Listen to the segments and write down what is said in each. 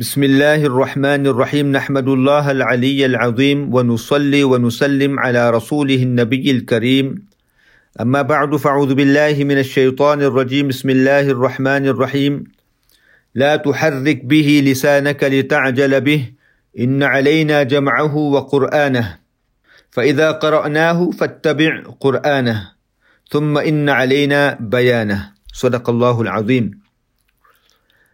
بسم الله الرحمن الرحيم نحمد الله العلي العظيم ونصلي ونسلم على رسوله النبي الكريم أما بعد فأعوذ بالله من الشيطان الرجيم بسم الله الرحمن الرحيم لا تحرك به لسانك لتعجل به إن علينا جمعه وقرآنه فإذا قرأناه فاتبع قرآنه ثم إن علينا بيانه صدق الله العظيم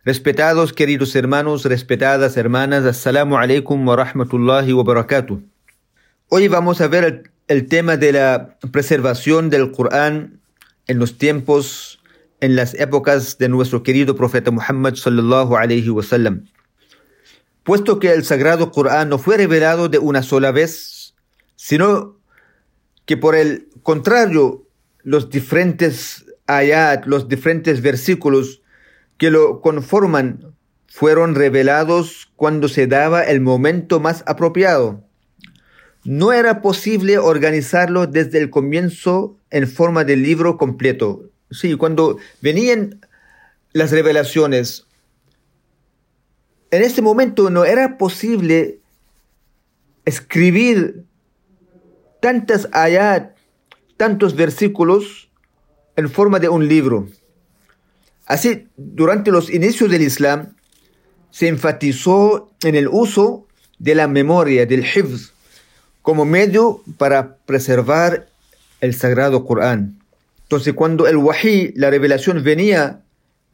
Respetados queridos hermanos, respetadas hermanas, Assalamu alaikum wa rahmatullahi wa barakatuh. Hoy vamos a ver el, el, tema de la preservación del Corán en los tiempos, en las épocas de nuestro querido profeta Muhammad sallallahu alaihi wasallam. Puesto que el sagrado Corán no fue revelado de una sola vez, sino que por el contrario, los diferentes ayat, los diferentes versículos que lo conforman fueron revelados cuando se daba el momento más apropiado. No era posible organizarlo desde el comienzo en forma de libro completo. Sí, cuando venían las revelaciones, en ese momento no era posible escribir tantas ayat, tantos versículos en forma de un libro. Así, durante los inicios del Islam, se enfatizó en el uso de la memoria, del hifz, como medio para preservar el sagrado Corán. Entonces, cuando el wahi, la revelación, venía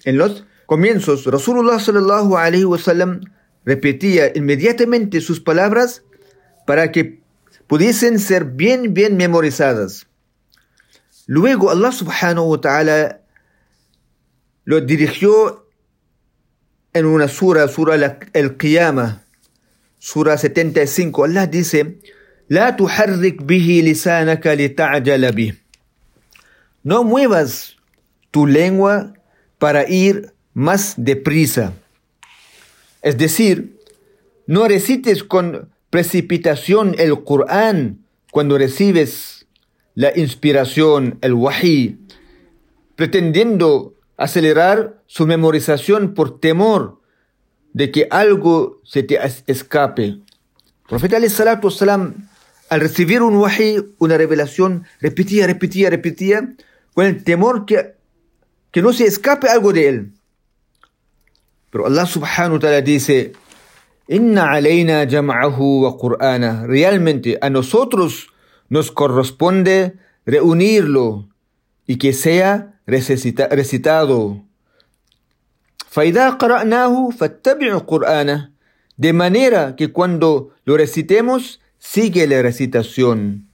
en los comienzos, Rasulullah sallallahu alaihi wasallam repetía inmediatamente sus palabras para que pudiesen ser bien, bien memorizadas. Luego Allah subhanahu wa ta'ala lo dirigió en una sura, sura el Qiyamah, sura 75. Allah dice, La tuharrik bihi lisanaka bih. No muevas tu lengua para ir más deprisa. Es decir, no recites con precipitación el Corán cuando recibes la inspiración, el wahi, pretendiendo acelerar su memorización por temor de que algo se te escape. El profeta salam, al recibir un wahi, una revelación, repetía, repetía, repetía, con el temor que, que no se escape algo de él. Pero Allah subhanahu wa ta'ala dice, Inna alayna jam'ahu wa qur'ana. Realmente a nosotros nos corresponde reunirlo y que sea recita, recitado. De manera que cuando lo recitemos, sigue la recitación.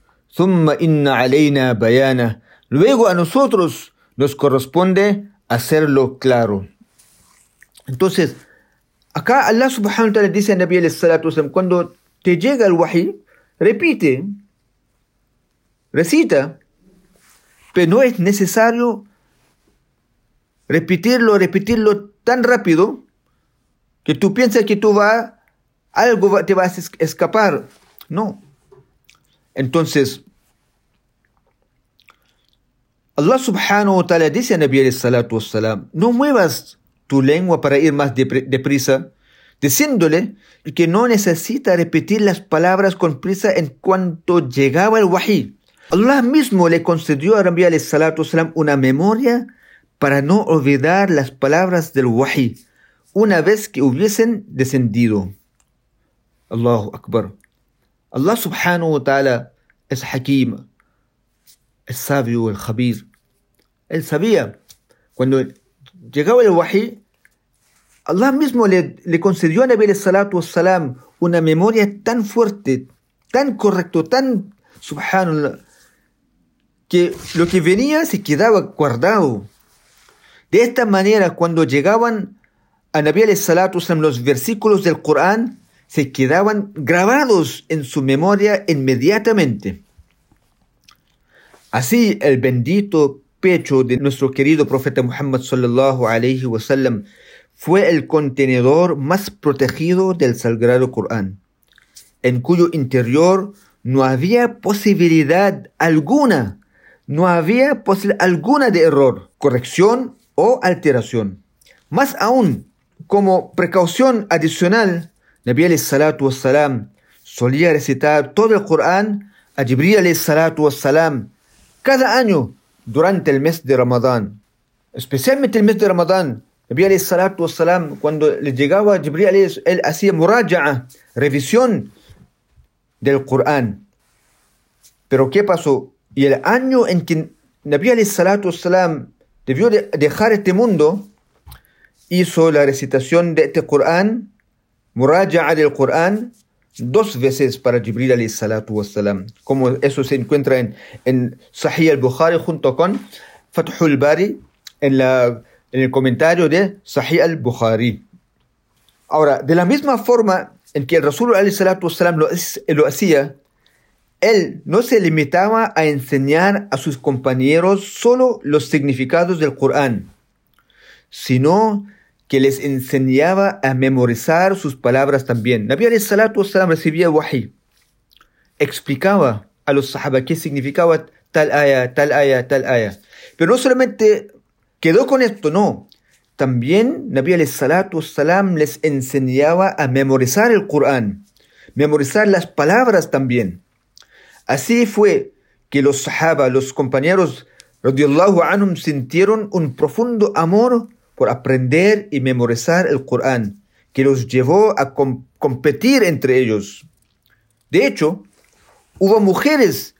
Luego a nosotros nos corresponde hacerlo claro. Entonces, acá Allah subhanahu wa ta'ala dice a Nabi cuando te llega el wahi, repite, recita, pero no es necesario repetirlo, repetirlo tan rápido que tú piensas que tú vas, algo te vas a escapar. No. Entonces, Allah subhanahu wa ta'ala dice a Nabi salatu wassalam, no muevas tu lengua para ir más deprisa, diciéndole que no necesita repetir las palabras con prisa en cuanto llegaba el wahi. Allah mismo le concedió a Nabi salatu wassalam una memoria para no olvidar las palabras del wahi una vez que hubiesen descendido. Allahu Akbar. Allah subhanahu wa ta'ala es hakim, es sabio, el khabir. Él sabía, cuando llegaba el wahi, Allah mismo le, le concedió a Nabi salatu salam una memoria tan fuerte, tan correcto, tan subhanallah, que lo que venía se quedaba guardado. De esta manera, cuando llegaban a Nabi salatu los versículos del Corán, se quedaban grabados en su memoria inmediatamente. Así, el bendito pecho de nuestro querido profeta Muhammad sallallahu alaihi wasallam fue el contenedor más protegido del sagrado Corán, en cuyo interior no había posibilidad alguna, no había posibilidad alguna de error, corrección o alteración. Más aún, como precaución adicional, Nabi salatu wassalam solía recitar todo el Corán a Jibril salatu wassalam cada año durante el mes de Ramadán. Especialmente el mes de Ramadán. Nabi salatu wassalam, cuando le llegaba a Jibril él hacía muraja'a, revisión del Corán. Pero ¿qué pasó? Y el año en que Nabi salatu wassalam debió de dejar este mundo, hizo la recitación de este Corán, muraja'a del Corán, dos veces para Jibril alayhi salatu wassalam. Como eso se encuentra en, en Sahih al-Bukhari junto con Fathul Bari en el comentario de Sahih al-Bukhari. Ahora, de la misma forma en que el Rasul alayhi salatu wassalam lo, lo hacía, él no se limitaba a enseñar a sus compañeros solo los significados del Corán, sino que les enseñaba a memorizar sus palabras también. Nabi wasalam recibía wahi, explicaba a los sahaba qué significaba tal aya, tal aya, tal aya. Pero no solamente quedó con esto, no. También Nabi wasalam les enseñaba a memorizar el Corán, memorizar las palabras también. Así fue que los sahaba, los compañeros radiallahu anhum sintieron un profundo amor por aprender y memorizar el Corán, que los llevó a com competir entre ellos. De hecho, hubo mujeres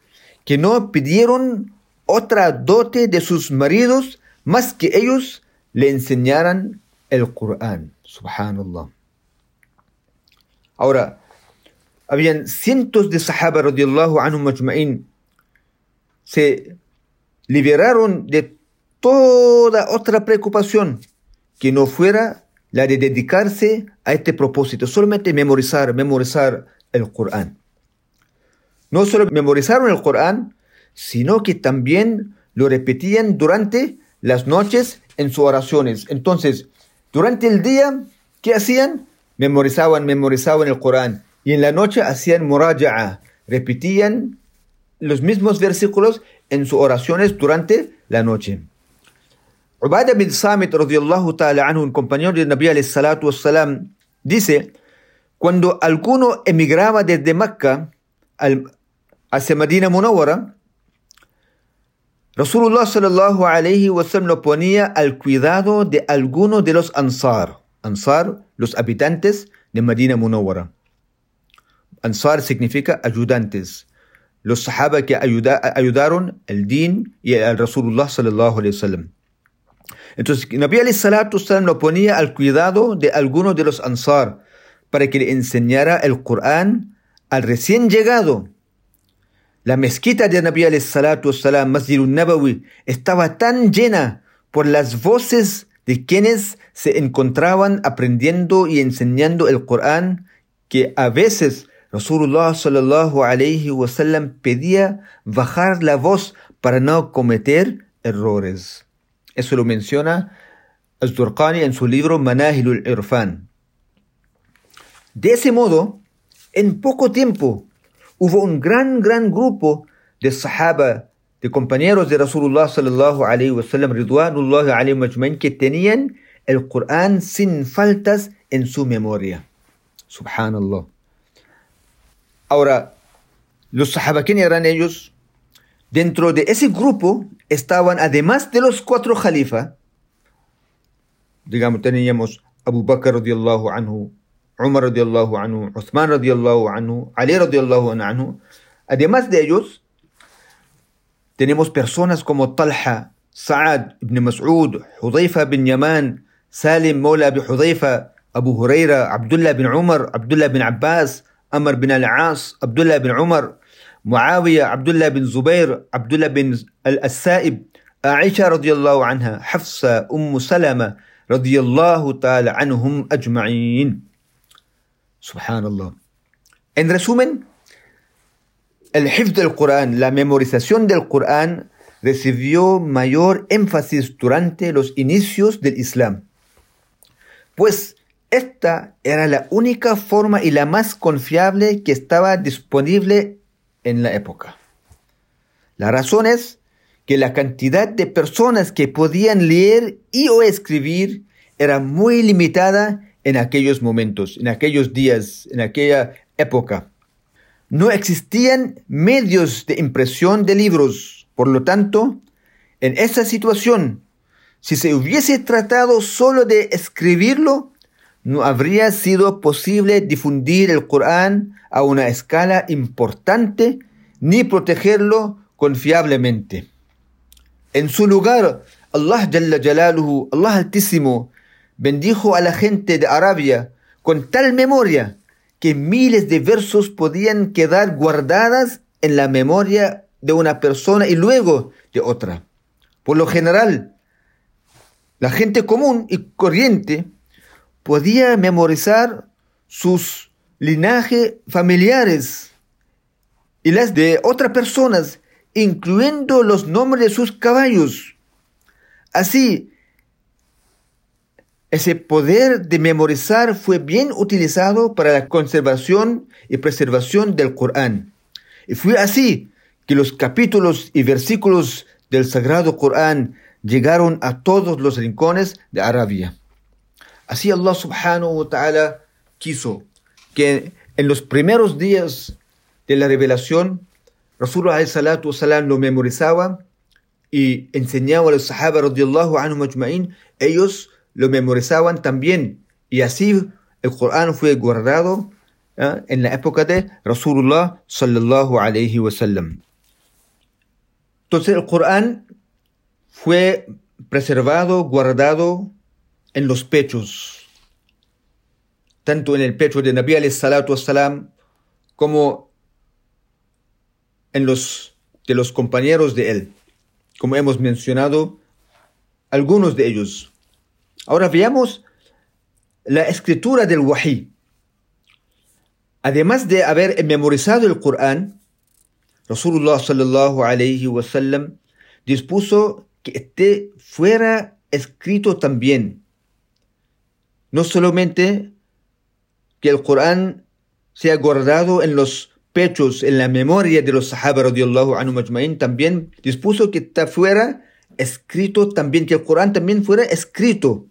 que no pidieron otra dote de sus maridos más que ellos le enseñaran el Corán. Subhanallah. Ahora, habían cientos de sahaba radiallahu anhum majma'in se liberaron de toda otra preocupación que no fuera la de dedicarse a este propósito, solamente memorizar, memorizar el Corán. No solo memorizaron el Corán, sino que también lo repetían durante las noches en sus oraciones. Entonces, durante el día, ¿qué hacían? Memorizaban, memorizaban el Corán. Y en la noche hacían muraja'a, repetían los mismos versículos en sus oraciones durante la noche. Ubadah bin Samit un compañero de Nabi salatu wassalam, dice, cuando alguno emigraba desde Mecca hacia Medina Munawara, Rasulullah sallallahu alayhi wasallam lo ponía al cuidado de alguno de los Ansar. Ansar, los habitantes de Medina Munawara. Ansar significa ayudantes. Los sahaba que ayuda, ayudaron el din y al Rasulullah sallallahu alayhi wasallam. Entonces, Nabi wasallam lo ponía al cuidado de alguno de los Ansar para que le enseñara el Corán al recién llegado. La mezquita de Nabi wasallam, Masjid nabawi estaba tan llena por las voces de quienes se encontraban aprendiendo y enseñando el Corán que a veces Rasulullah sallallahu alayhi wasallam pedía bajar la voz para no cometer errores. Eso lo menciona Al-Turqani en su libro Manahilul Irfan. De ese modo, en poco tiempo, hubo un gran, gran grupo de sahaba, de compañeros de Rasulullah sallallahu alayhi wasallam, alayhi que tenían el Corán sin faltas en su memoria. Subhanallah. Ahora, los sahaba, ¿quién eran ellos? Dentro de ese grupo estaban, además de los cuatro jalifas, digamos, teníamos Abu Bakr radiallahu anhu, Umar radiallahu anhu, Uthman radiallahu anhu, Ali radiallahu anhu. Además de ellos, tenemos personas como Talha, Sa'ad ibn Mas'ud, Hudayfa bin Yaman, Salim Mola bin Hudayfa, Abu Huraira, Abdullah bin Umar, Abdullah bin Abbas, Amr bin al-As, Abdullah bin Umar, معاوية عبد الله بن زبير عبد الله بن السائب عائشة رضي الله عنها حفصة أم سلمة رضي الله تعالى عنهم أجمعين سبحان الله En resumen, el hifz del Corán, la memorización del Corán, recibió mayor énfasis durante los inicios del Islam. Pues esta era la única forma y la más confiable que estaba disponible en la época. La razón es que la cantidad de personas que podían leer y o escribir era muy limitada en aquellos momentos, en aquellos días, en aquella época. No existían medios de impresión de libros. Por lo tanto, en esa situación, si se hubiese tratado solo de escribirlo, no habría sido posible difundir el Corán a una escala importante ni protegerlo confiablemente. En su lugar, Allah Jalla Jalaluhu, Allah Altísimo, bendijo a la gente de Arabia con tal memoria que miles de versos podían quedar guardadas en la memoria de una persona y luego de otra. Por lo general, la gente común y corriente podía memorizar sus linajes familiares y las de otras personas, incluyendo los nombres de sus caballos. Así, ese poder de memorizar fue bien utilizado para la conservación y preservación del Corán. Y fue así que los capítulos y versículos del Sagrado Corán llegaron a todos los rincones de Arabia. Así Allah subhanahu wa ta'ala quiso que en los primeros días de la revelación, Rasulullah salatu lo memorizaba y enseñaba a los sahaba radiallahu anhum ajma'in, ellos lo memorizaban también y así el Corán fue guardado ¿eh? en la época de Rasulullah sallallahu alayhi wa sallam. Entonces el Corán fue preservado, guardado en los pechos, tanto en el pecho de Nabi salatu salam como en los de los compañeros de él, como hemos mencionado algunos de ellos. Ahora veamos la escritura del Wahi. Además de haber memorizado el Corán, Rasulullah sallallahu alayhi wa sallam dispuso que este fuera escrito también. No solamente que el Corán sea guardado en los pechos, en la memoria de los sahaba radiallahu anhu también dispuso que fuera escrito también, que el Corán también fuera escrito.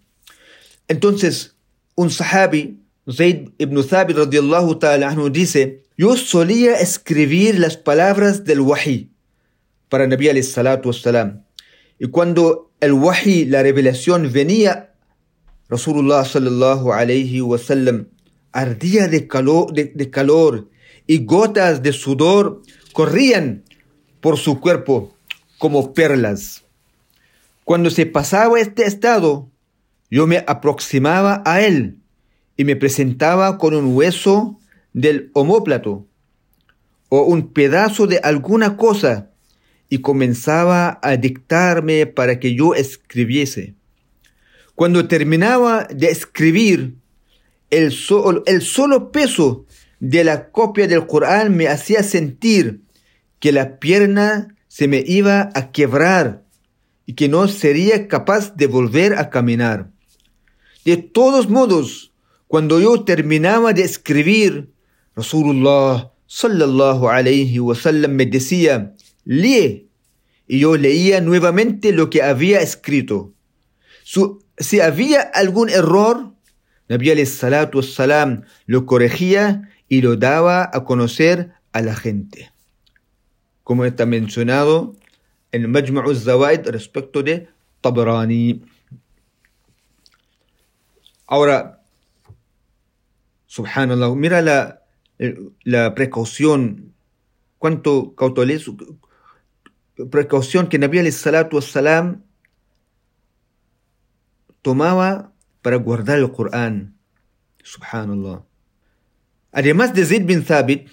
Entonces, un sahabi, Zayd ibn Thabit radiallahu ta'ala anhu, dice, yo solía escribir las palabras del wahi para Nabi alayhi salatu wassalam. Y cuando el wahi, la revelación venía, Rasulullah sallallahu alayhi wasallam ardía de calor, de calor y gotas de sudor corrían por su cuerpo como perlas. Cuando se pasaba este estado, yo me aproximaba a él y me presentaba con un hueso del homóplato o un pedazo de alguna cosa y comenzaba a dictarme para que yo escribiese. Cuando terminaba de escribir, el, solo peso de la copia del Corán me hacía sentir que la pierna se me iba a quebrar y que no sería capaz de volver a caminar. De todos modos, cuando yo terminaba de escribir, Rasulullah sallallahu alayhi wasallam me decía, lee. Y yo leía nuevamente lo que había escrito. Si había algún error, Nabi salatu salam lo corregía y lo daba a conocer a la gente. Como está mencionado en Majma'u Zawaid respecto de Tabrani. Ahora, subhanallah, mira la, la precaución, cuánto cautelazo, precaución que Nabi salatu salam tomaba para guardar el Corán. Subhanallah. Además de Zaid bin Thabit,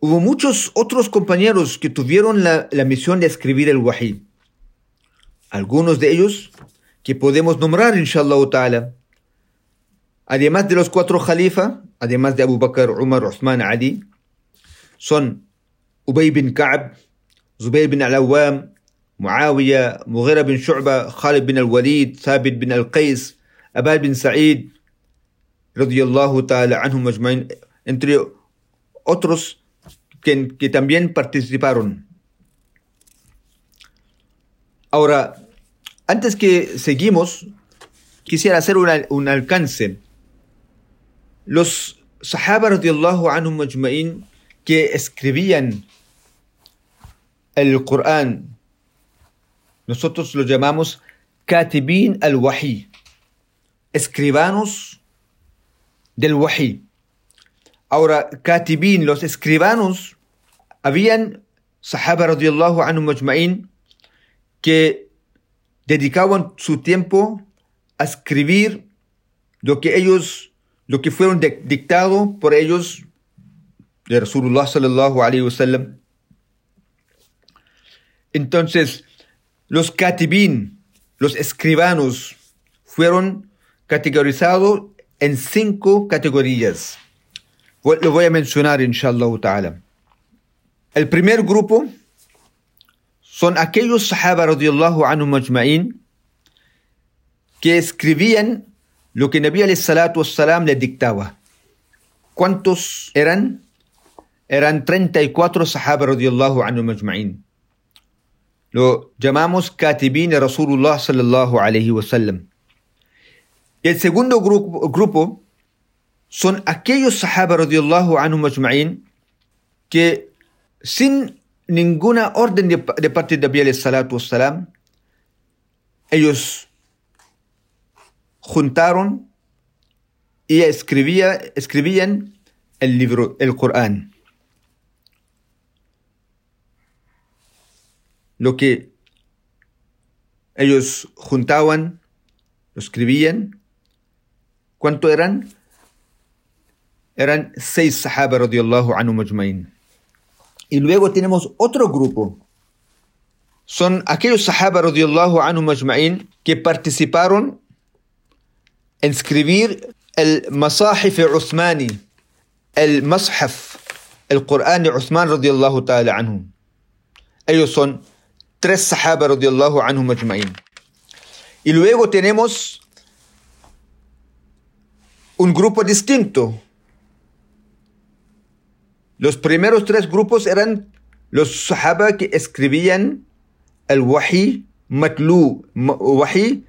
hubo muchos otros compañeros que tuvieron la, misión de escribir el Wahi. Algunos de ellos que podemos nombrar, inshallah ta'ala. Además de los cuatro Khalifa, además de Abu Bakr, Umar, Uthman, Ali, son Ubay bin Ka'b, Zubayr bin al-Awwam, Muawiyah, Mughira bin Shu'ba, Khalid bin al-Walid, Thabit bin al-Qais, Abad bin Sa'id, radiyallahu ta'ala anhum ajma'in, entre otros que, que también participaron. Ahora, antes que seguimos, quisiera hacer un alcance. Los Sahaba radiallahu anhum majma'in que escribían el Corán, nosotros lo llamamos katibin al-wahi, escribanos del wahi. Ahora, katibin, los escribanos, habían sahaba radiallahu anhu majma'in que dedicaban su tiempo a escribir lo que ellos, lo que fueron dictado por ellos de Rasulullah sallallahu alayhi wasallam. Entonces, los katibin, los escribanos, fueron categorizados en cinco categorías. Lo voy a mencionar, inshallah ta'ala. El primer grupo son aquellos sahaba radiallahu anhu majma'in que escribían lo que Nabi alayhi salatu wassalam les dictaba. ¿Cuántos eran? Eran 34 sahaba radiallahu anhu majma'in. Lo llamamos katibin Rasulullah sallallahu alayhi wasallam. El segundo grupo, grupo son aquellos sahaba radiallahu anhu majma'in que sin ninguna orden de, de parte de Nabi salatu wassalam, ellos juntaron y escribía, escribían el libro, el Corán. Lo que ellos juntaban, lo escribían. ¿Cuánto eran? Eran seis sahaba radiallahu anhu majmain. Y luego tenemos otro grupo. Son aquellos sahaba radiallahu anhu majma'in que participaron en escribir el Masahif Uthmani, el Mashaf, el Corán de Uthman radiallahu ta'ala anhu. Ellos son tres sahaba radiallahu anhu majma'in. Y luego tenemos un grupo distinto, los primeros tres grupos eran los sahaba que escribían el wahi matlu, wahi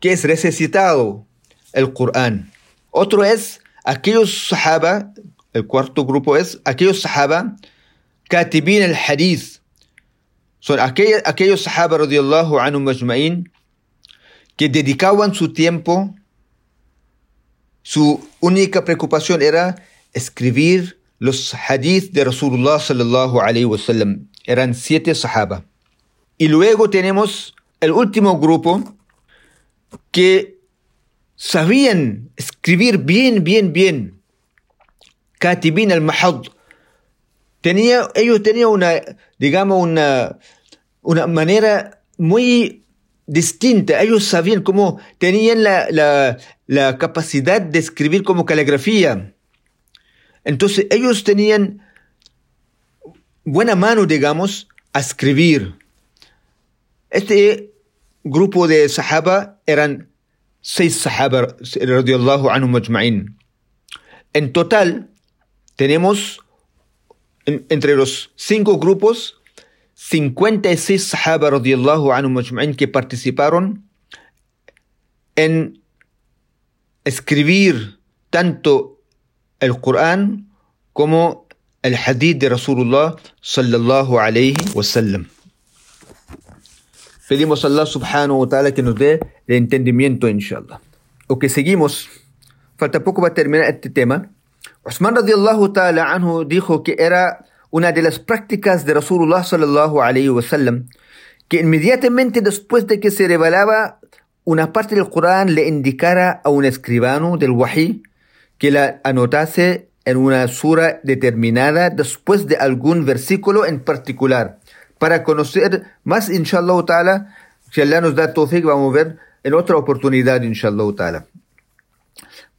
que es recitado, el Corán. Otro es aquellos sahaba, el cuarto grupo es aquellos sahaba katibin el hadith. Son aquellos, aquellos sahaba radiallahu anhu majma'in que dedicaban su tiempo, su única preocupación era escribir los hadith de Rasulullah sallallahu alayhi wasallam. Eran siete sahaba. Y luego tenemos el último grupo que sabían escribir bien, bien, bien. Katibin al-Mahad. Ellos tenían una, digamos, una, una manera muy distinta. Ellos sabían cómo tenían la, la, capacidad de escribir como caligrafía entonces ellos tenían buena mano, digamos, a escribir. Este grupo de sahaba eran seis sahaba radiallahu anhu majma'in. En total tenemos entre los cinco grupos 56 sahaba radiallahu anhu majma'in que participaron en escribir tanto el Corán como el hadith de Rasulullah sallallahu alayhi wasallam. Pedimos a Allah subhanahu wa ta'ala que nos dé el entendimiento, inshallah. O que seguimos, falta poco para terminar este tema. Usman radiallahu ta'ala anhu dijo que era una de las prácticas de Rasulullah sallallahu alayhi wasallam que inmediatamente después de que se revelaba una parte del Corán le indicara a un escribano del wahi que la anotase en una sura determinada después de algún versículo en particular. Para conocer más, inshallah ta'ala, si Allah nos da tawfiq, vamos a ver en otra oportunidad, inshallah ta'ala.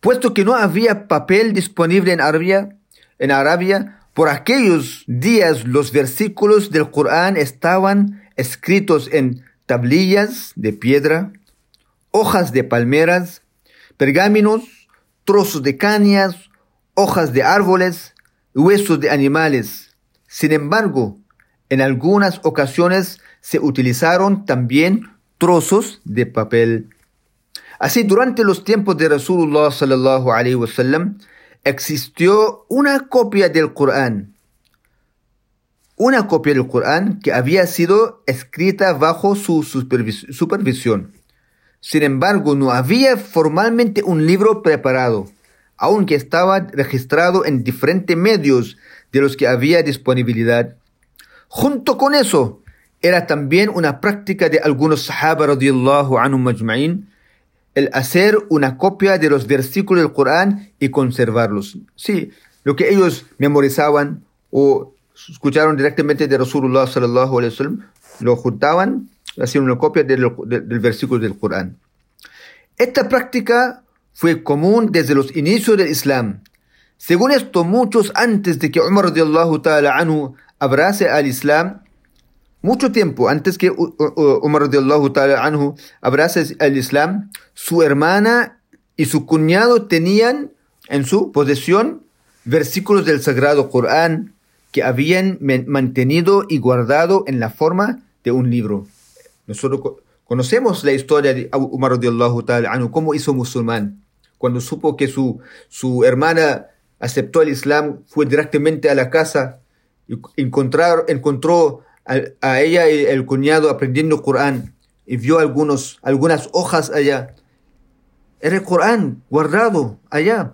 Puesto que no había papel disponible en Arabia, en Arabia, por aquellos días los versículos del Corán estaban escritos en tablillas de piedra, hojas de palmeras, pergáminos, trozos de cañas, hojas de árboles, huesos de animales. Sin embargo, en algunas ocasiones se utilizaron también trozos de papel. Así, durante los tiempos de Rasulullah sallallahu alayhi wasallam, existió una copia del Corán. Una copia del Corán que había sido escrita bajo su supervisión. Sin embargo, no había formalmente un libro preparado, aunque estaba registrado en diferentes medios de los que había disponibilidad. Junto con eso, era también una práctica de algunos sahaba radiyallahu anhum majma'in el hacer una copia de los versículos del Corán y conservarlos. Sí, lo que ellos memorizaban o escucharon directamente de Rasulullah sallallahu alaihi wasallam, lo juntaban, hacían una copia del, del versículo del Corán. Esta práctica fue común desde los inicios del Islam. Según esto, muchos antes de que Umar radiallahu ta'ala anhu abrace al Islam, mucho tiempo antes que Umar ta'ala anhu abrace al Islam, su hermana y su cuñado tenían en su posesión versículos del Sagrado Corán que habían mantenido y guardado en la forma de un libro. Nosotros conocemos la historia de Umar ta'ala anhu, cómo hizo musulmán. Cuando supo que su, su hermana aceptó el Islam, fue directamente a la casa y encontrar, encontró a, ella y el cuñado aprendiendo Corán y vio algunos, algunas hojas allá. Era el Corán guardado allá.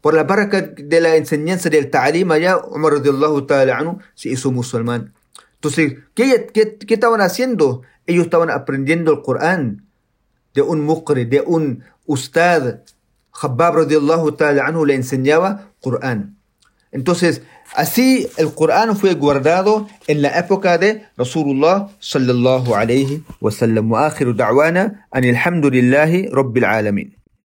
Por la barca de la enseñanza del ta'alim allá, Umar ta'ala anhu se hizo musulmán. Entonces, ¿qué, qué, qué estaban haciendo? Ellos estaban aprendiendo el Corán de un muqri, de un ustad. Khabbab ta'ala anhu le enseñaba Corán. Entonces, así el Corán fue guardado en la época de Rasulullah sallallahu alayhi wa sallam. Wa akhiru da'wana anil hamdulillahi rabbil alamin.